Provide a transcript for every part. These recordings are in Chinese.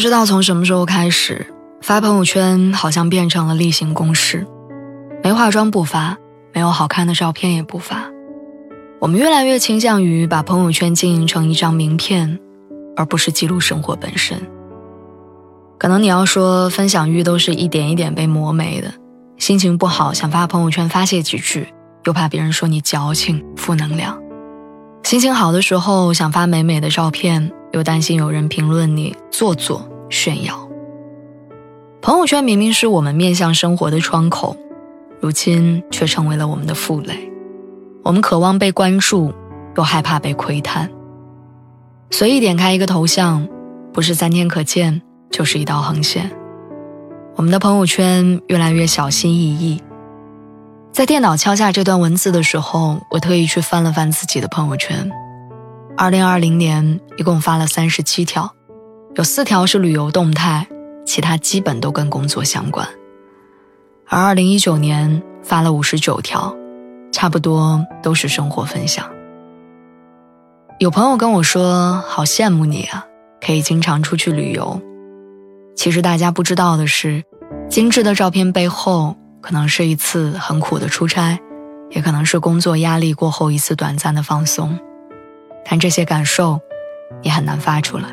不知道从什么时候开始，发朋友圈好像变成了例行公事。没化妆不发，没有好看的照片也不发。我们越来越倾向于把朋友圈经营成一张名片，而不是记录生活本身。可能你要说分享欲都是一点一点被磨没的，心情不好想发朋友圈发泄几句，又怕别人说你矫情、负能量；心情好的时候想发美美的照片。又担心有人评论你做作炫耀。朋友圈明明是我们面向生活的窗口，如今却成为了我们的负累。我们渴望被关注，又害怕被窥探。随意点开一个头像，不是三天可见，就是一道横线。我们的朋友圈越来越小心翼翼。在电脑敲下这段文字的时候，我特意去翻了翻自己的朋友圈。二零二零年一共发了三十七条，有四条是旅游动态，其他基本都跟工作相关。而二零一九年发了五十九条，差不多都是生活分享。有朋友跟我说：“好羡慕你啊，可以经常出去旅游。”其实大家不知道的是，精致的照片背后，可能是一次很苦的出差，也可能是工作压力过后一次短暂的放松。但这些感受，也很难发出来。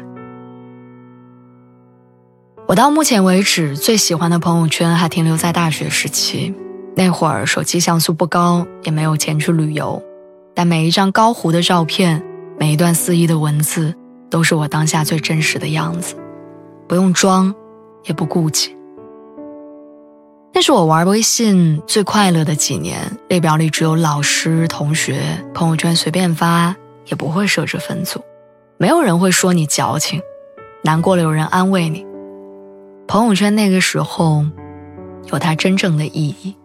我到目前为止最喜欢的朋友圈还停留在大学时期，那会儿手机像素不高，也没有钱去旅游，但每一张高糊的照片，每一段肆意的文字，都是我当下最真实的样子，不用装，也不顾忌。那是我玩微信最快乐的几年，列表里只有老师、同学，朋友圈随便发。也不会设置分组，没有人会说你矫情，难过了有人安慰你。朋友圈那个时候，有它真正的意义。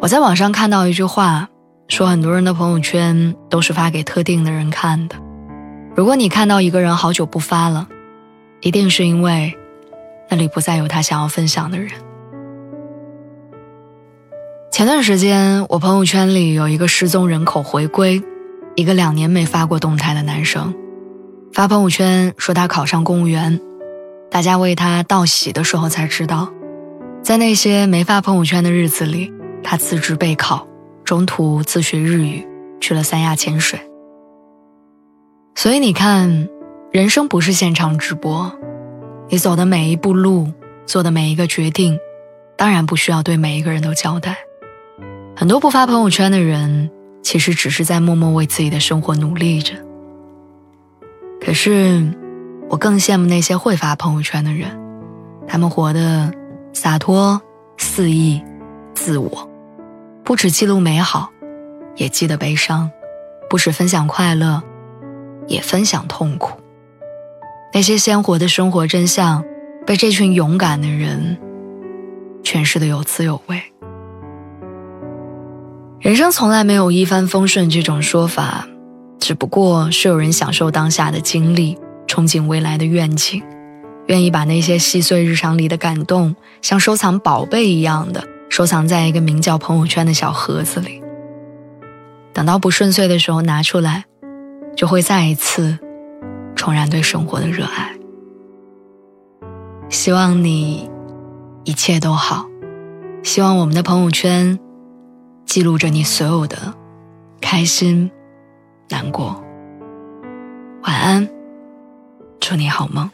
我在网上看到一句话，说很多人的朋友圈都是发给特定的人看的。如果你看到一个人好久不发了，一定是因为那里不再有他想要分享的人。前段时间，我朋友圈里有一个失踪人口回归。一个两年没发过动态的男生，发朋友圈说他考上公务员，大家为他道喜的时候才知道，在那些没发朋友圈的日子里，他辞职备考，中途自学日语，去了三亚潜水。所以你看，人生不是现场直播，你走的每一步路，做的每一个决定，当然不需要对每一个人都交代。很多不发朋友圈的人。其实只是在默默为自己的生活努力着。可是，我更羡慕那些会发朋友圈的人，他们活得洒脱、肆意、自我，不止记录美好，也记得悲伤；不只分享快乐，也分享痛苦。那些鲜活的生活真相，被这群勇敢的人诠释的有滋有味。人生从来没有一帆风顺这种说法，只不过是有人享受当下的经历，憧憬未来的愿景，愿意把那些细碎日常里的感动，像收藏宝贝一样的收藏在一个名叫朋友圈的小盒子里。等到不顺遂的时候拿出来，就会再一次重燃对生活的热爱。希望你一切都好，希望我们的朋友圈。记录着你所有的开心、难过。晚安，祝你好梦。